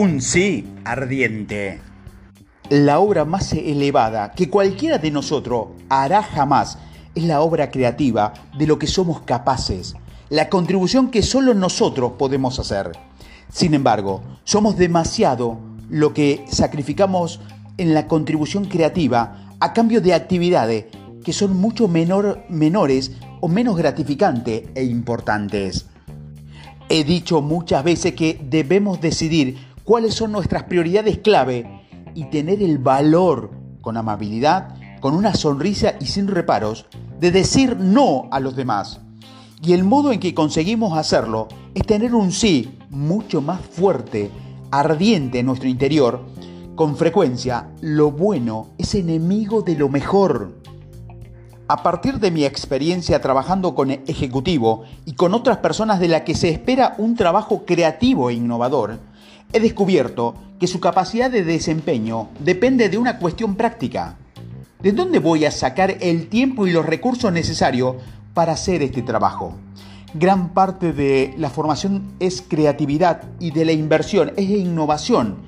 Un sí ardiente. La obra más elevada que cualquiera de nosotros hará jamás es la obra creativa de lo que somos capaces, la contribución que solo nosotros podemos hacer. Sin embargo, somos demasiado lo que sacrificamos en la contribución creativa a cambio de actividades que son mucho menor, menores o menos gratificantes e importantes. He dicho muchas veces que debemos decidir cuáles son nuestras prioridades clave y tener el valor, con amabilidad, con una sonrisa y sin reparos, de decir no a los demás. Y el modo en que conseguimos hacerlo es tener un sí mucho más fuerte, ardiente en nuestro interior. Con frecuencia, lo bueno es enemigo de lo mejor. A partir de mi experiencia trabajando con ejecutivo y con otras personas de las que se espera un trabajo creativo e innovador, he descubierto que su capacidad de desempeño depende de una cuestión práctica. ¿De dónde voy a sacar el tiempo y los recursos necesarios para hacer este trabajo? Gran parte de la formación es creatividad y de la inversión es innovación,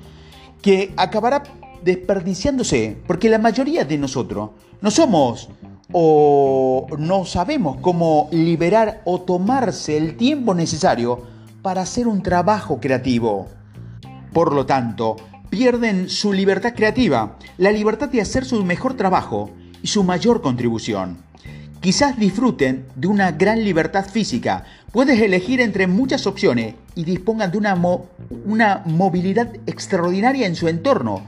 que acabará desperdiciándose porque la mayoría de nosotros no somos o no sabemos cómo liberar o tomarse el tiempo necesario para hacer un trabajo creativo. Por lo tanto, pierden su libertad creativa, la libertad de hacer su mejor trabajo y su mayor contribución. Quizás disfruten de una gran libertad física, puedes elegir entre muchas opciones y dispongan de una, una movilidad extraordinaria en su entorno,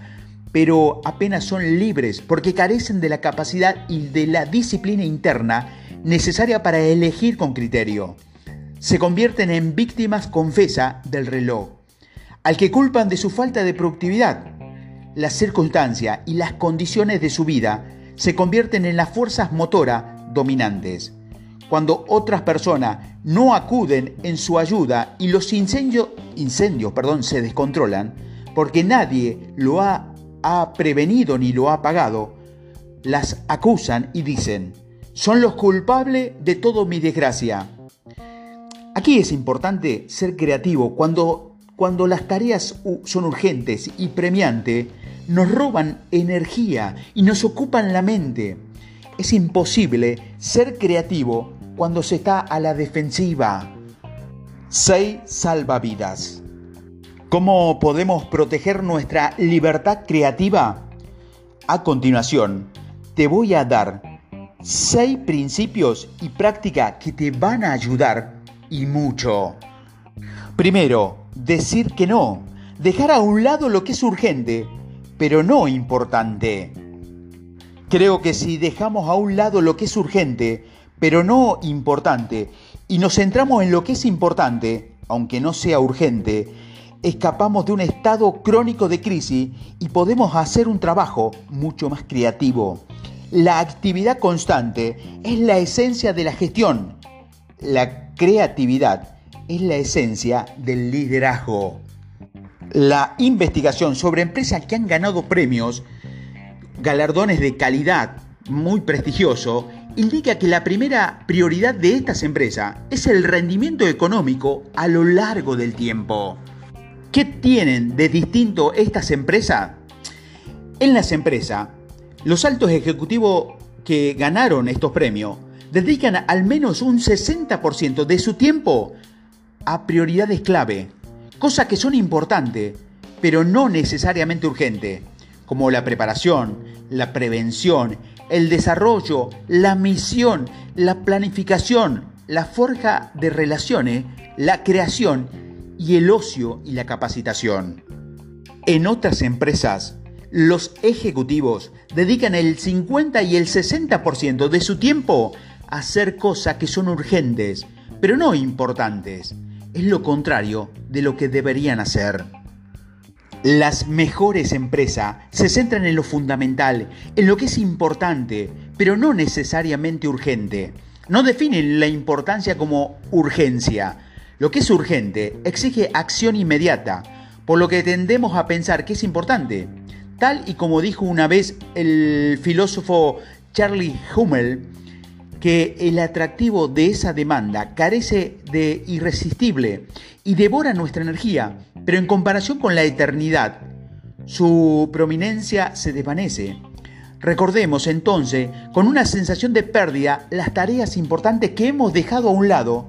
pero apenas son libres porque carecen de la capacidad y de la disciplina interna necesaria para elegir con criterio. Se convierten en víctimas confesa del reloj, al que culpan de su falta de productividad. Las circunstancias y las condiciones de su vida se convierten en las fuerzas motoras dominantes. Cuando otras personas no acuden en su ayuda y los incendios, se descontrolan, porque nadie lo ha ha prevenido ni lo ha pagado, las acusan y dicen, son los culpables de todo mi desgracia. Aquí es importante ser creativo cuando, cuando las tareas son urgentes y premiantes, nos roban energía y nos ocupan la mente. Es imposible ser creativo cuando se está a la defensiva. 6 salvavidas. ¿Cómo podemos proteger nuestra libertad creativa? A continuación, te voy a dar seis principios y prácticas que te van a ayudar y mucho. Primero, decir que no. Dejar a un lado lo que es urgente, pero no importante. Creo que si dejamos a un lado lo que es urgente, pero no importante, y nos centramos en lo que es importante, aunque no sea urgente, escapamos de un estado crónico de crisis y podemos hacer un trabajo mucho más creativo. La actividad constante es la esencia de la gestión. La creatividad es la esencia del liderazgo. La investigación sobre empresas que han ganado premios, galardones de calidad muy prestigioso, indica que la primera prioridad de estas empresas es el rendimiento económico a lo largo del tiempo. ¿Qué tienen de distinto estas empresas? En las empresas, los altos ejecutivos que ganaron estos premios dedican al menos un 60% de su tiempo a prioridades clave, cosas que son importantes, pero no necesariamente urgentes, como la preparación, la prevención, el desarrollo, la misión, la planificación, la forja de relaciones, la creación y el ocio y la capacitación. En otras empresas, los ejecutivos dedican el 50 y el 60% de su tiempo a hacer cosas que son urgentes, pero no importantes. Es lo contrario de lo que deberían hacer. Las mejores empresas se centran en lo fundamental, en lo que es importante, pero no necesariamente urgente. No definen la importancia como urgencia, lo que es urgente exige acción inmediata, por lo que tendemos a pensar que es importante. Tal y como dijo una vez el filósofo Charlie Hummel, que el atractivo de esa demanda carece de irresistible y devora nuestra energía, pero en comparación con la eternidad, su prominencia se desvanece. Recordemos entonces, con una sensación de pérdida, las tareas importantes que hemos dejado a un lado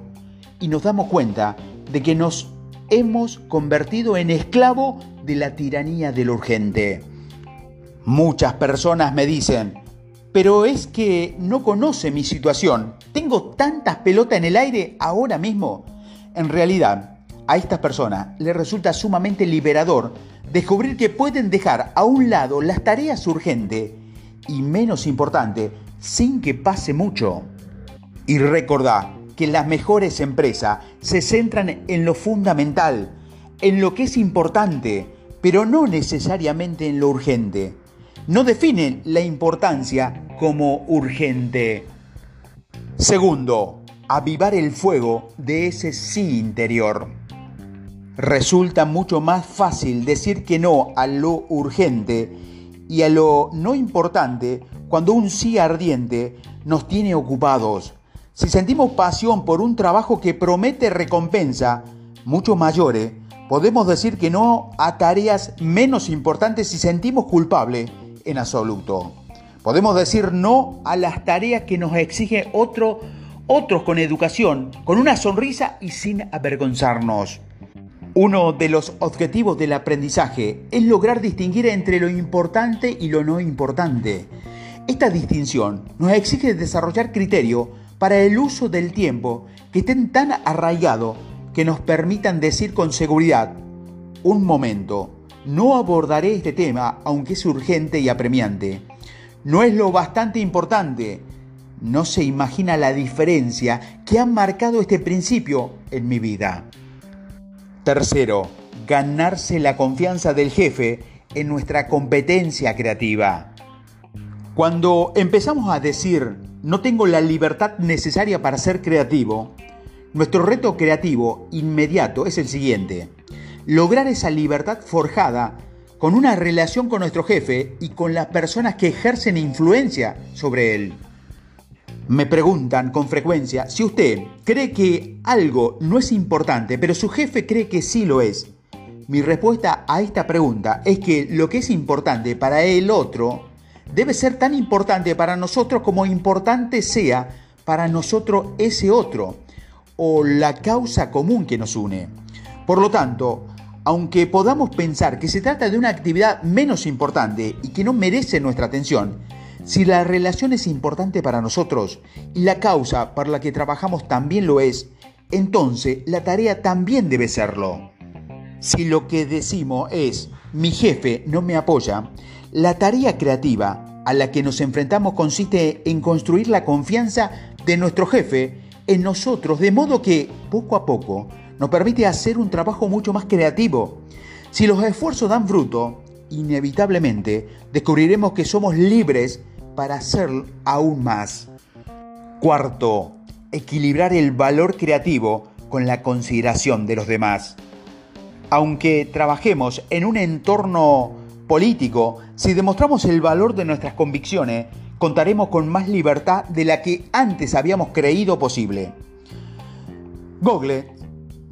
y nos damos cuenta de que nos hemos convertido en esclavo de la tiranía del urgente. Muchas personas me dicen, pero es que no conoce mi situación. Tengo tantas pelotas en el aire ahora mismo. En realidad, a estas personas les resulta sumamente liberador descubrir que pueden dejar a un lado las tareas urgentes y menos importante sin que pase mucho. Y recordad que las mejores empresas se centran en lo fundamental, en lo que es importante, pero no necesariamente en lo urgente. No definen la importancia como urgente. Segundo, avivar el fuego de ese sí interior. Resulta mucho más fácil decir que no a lo urgente y a lo no importante cuando un sí ardiente nos tiene ocupados. Si sentimos pasión por un trabajo que promete recompensa mucho mayores, podemos decir que no a tareas menos importantes si sentimos culpable en absoluto. Podemos decir no a las tareas que nos exige otro, otros con educación, con una sonrisa y sin avergonzarnos. Uno de los objetivos del aprendizaje es lograr distinguir entre lo importante y lo no importante. Esta distinción nos exige desarrollar criterio para el uso del tiempo que estén tan arraigados que nos permitan decir con seguridad, un momento, no abordaré este tema aunque es urgente y apremiante. No es lo bastante importante. No se imagina la diferencia que ha marcado este principio en mi vida. Tercero, ganarse la confianza del jefe en nuestra competencia creativa. Cuando empezamos a decir no tengo la libertad necesaria para ser creativo, nuestro reto creativo inmediato es el siguiente. Lograr esa libertad forjada con una relación con nuestro jefe y con las personas que ejercen influencia sobre él. Me preguntan con frecuencia si usted cree que algo no es importante, pero su jefe cree que sí lo es. Mi respuesta a esta pregunta es que lo que es importante para el otro debe ser tan importante para nosotros como importante sea para nosotros ese otro o la causa común que nos une. Por lo tanto, aunque podamos pensar que se trata de una actividad menos importante y que no merece nuestra atención, si la relación es importante para nosotros y la causa para la que trabajamos también lo es, entonces la tarea también debe serlo. Si lo que decimos es, mi jefe no me apoya, la tarea creativa a la que nos enfrentamos consiste en construir la confianza de nuestro jefe en nosotros, de modo que, poco a poco, nos permite hacer un trabajo mucho más creativo. Si los esfuerzos dan fruto, inevitablemente descubriremos que somos libres para hacer aún más. Cuarto, equilibrar el valor creativo con la consideración de los demás. Aunque trabajemos en un entorno político, si demostramos el valor de nuestras convicciones, contaremos con más libertad de la que antes habíamos creído posible. Google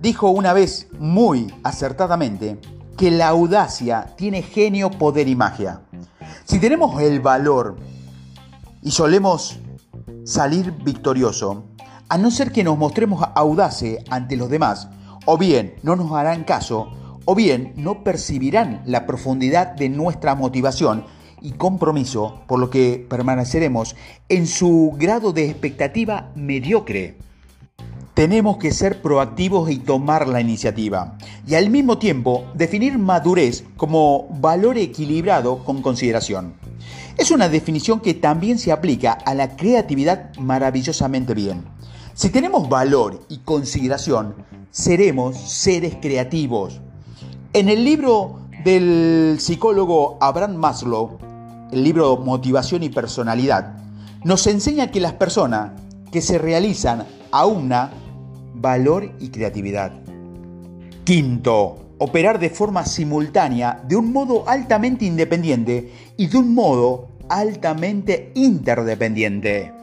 dijo una vez muy acertadamente que la audacia tiene genio, poder y magia. Si tenemos el valor y solemos salir victorioso, a no ser que nos mostremos audaces ante los demás, o bien no nos harán caso, o bien no percibirán la profundidad de nuestra motivación y compromiso, por lo que permaneceremos en su grado de expectativa mediocre. Tenemos que ser proactivos y tomar la iniciativa, y al mismo tiempo definir madurez como valor equilibrado con consideración. Es una definición que también se aplica a la creatividad maravillosamente bien. Si tenemos valor y consideración, seremos seres creativos. En el libro del psicólogo Abraham Maslow, el libro Motivación y Personalidad, nos enseña que las personas que se realizan a una valor y creatividad. Quinto, operar de forma simultánea, de un modo altamente independiente y de un modo altamente interdependiente.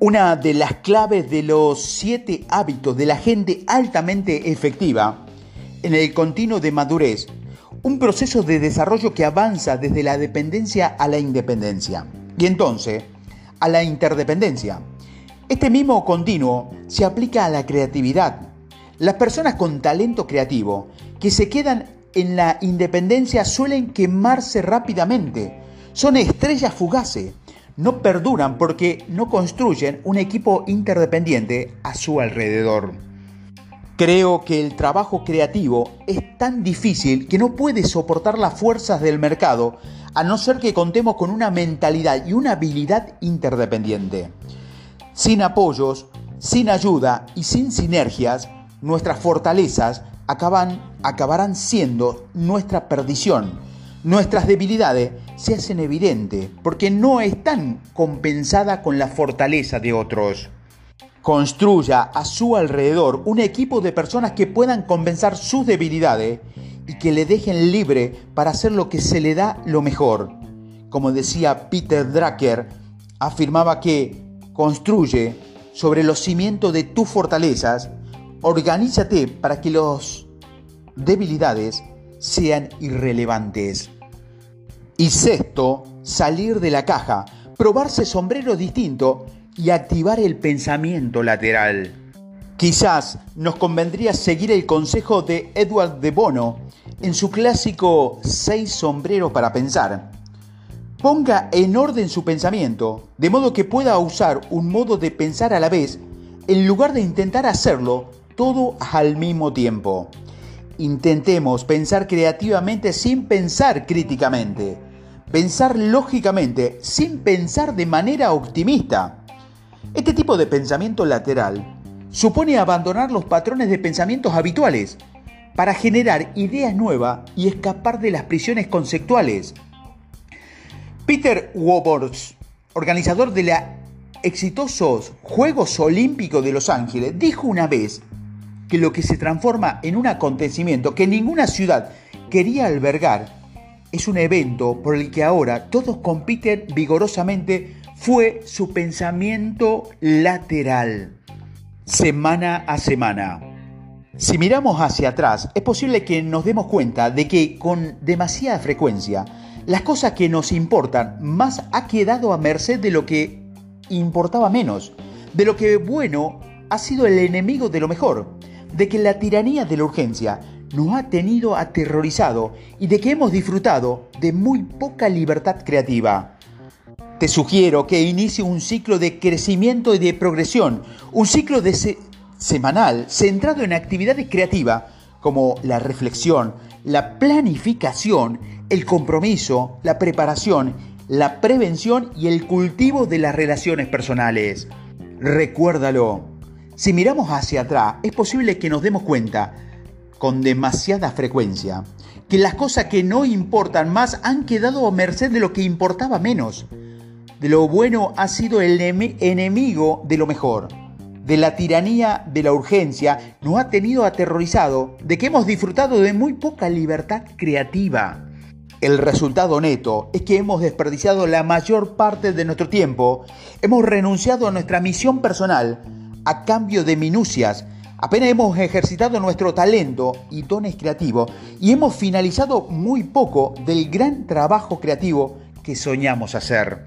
Una de las claves de los siete hábitos de la gente altamente efectiva en el continuo de madurez, un proceso de desarrollo que avanza desde la dependencia a la independencia y entonces a la interdependencia. Este mismo continuo se aplica a la creatividad. Las personas con talento creativo que se quedan en la independencia suelen quemarse rápidamente. Son estrellas fugaces. No perduran porque no construyen un equipo interdependiente a su alrededor. Creo que el trabajo creativo es tan difícil que no puede soportar las fuerzas del mercado a no ser que contemos con una mentalidad y una habilidad interdependiente. Sin apoyos, sin ayuda y sin sinergias, nuestras fortalezas acaban, acabarán siendo nuestra perdición. Nuestras debilidades se hacen evidentes porque no están compensadas con la fortaleza de otros. Construya a su alrededor un equipo de personas que puedan compensar sus debilidades y que le dejen libre para hacer lo que se le da lo mejor. Como decía Peter Drucker, afirmaba que construye sobre los cimientos de tus fortalezas, organízate para que las debilidades sean irrelevantes. Y sexto, salir de la caja, probarse sombrero distinto y activar el pensamiento lateral. Quizás nos convendría seguir el consejo de Edward de Bono en su clásico Seis sombreros para pensar Ponga en orden su pensamiento, de modo que pueda usar un modo de pensar a la vez, en lugar de intentar hacerlo todo al mismo tiempo. Intentemos pensar creativamente sin pensar críticamente. Pensar lógicamente sin pensar de manera optimista. Este tipo de pensamiento lateral supone abandonar los patrones de pensamientos habituales para generar ideas nuevas y escapar de las prisiones conceptuales. Peter Wobors, organizador de los exitosos Juegos Olímpicos de Los Ángeles, dijo una vez que lo que se transforma en un acontecimiento que ninguna ciudad quería albergar es un evento por el que ahora todos compiten vigorosamente fue su pensamiento lateral, semana a semana. Si miramos hacia atrás, es posible que nos demos cuenta de que con demasiada frecuencia las cosas que nos importan más ha quedado a merced de lo que importaba menos, de lo que bueno ha sido el enemigo de lo mejor, de que la tiranía de la urgencia nos ha tenido aterrorizado y de que hemos disfrutado de muy poca libertad creativa. Te sugiero que inicie un ciclo de crecimiento y de progresión, un ciclo de semanal centrado en actividades creativas como la reflexión, la planificación el compromiso, la preparación, la prevención y el cultivo de las relaciones personales. Recuérdalo, si miramos hacia atrás, es posible que nos demos cuenta, con demasiada frecuencia, que las cosas que no importan más han quedado a merced de lo que importaba menos. De lo bueno ha sido el enemigo de lo mejor. De la tiranía de la urgencia nos ha tenido aterrorizado, de que hemos disfrutado de muy poca libertad creativa. El resultado neto es que hemos desperdiciado la mayor parte de nuestro tiempo, hemos renunciado a nuestra misión personal a cambio de minucias, apenas hemos ejercitado nuestro talento y dones creativos y hemos finalizado muy poco del gran trabajo creativo que soñamos hacer.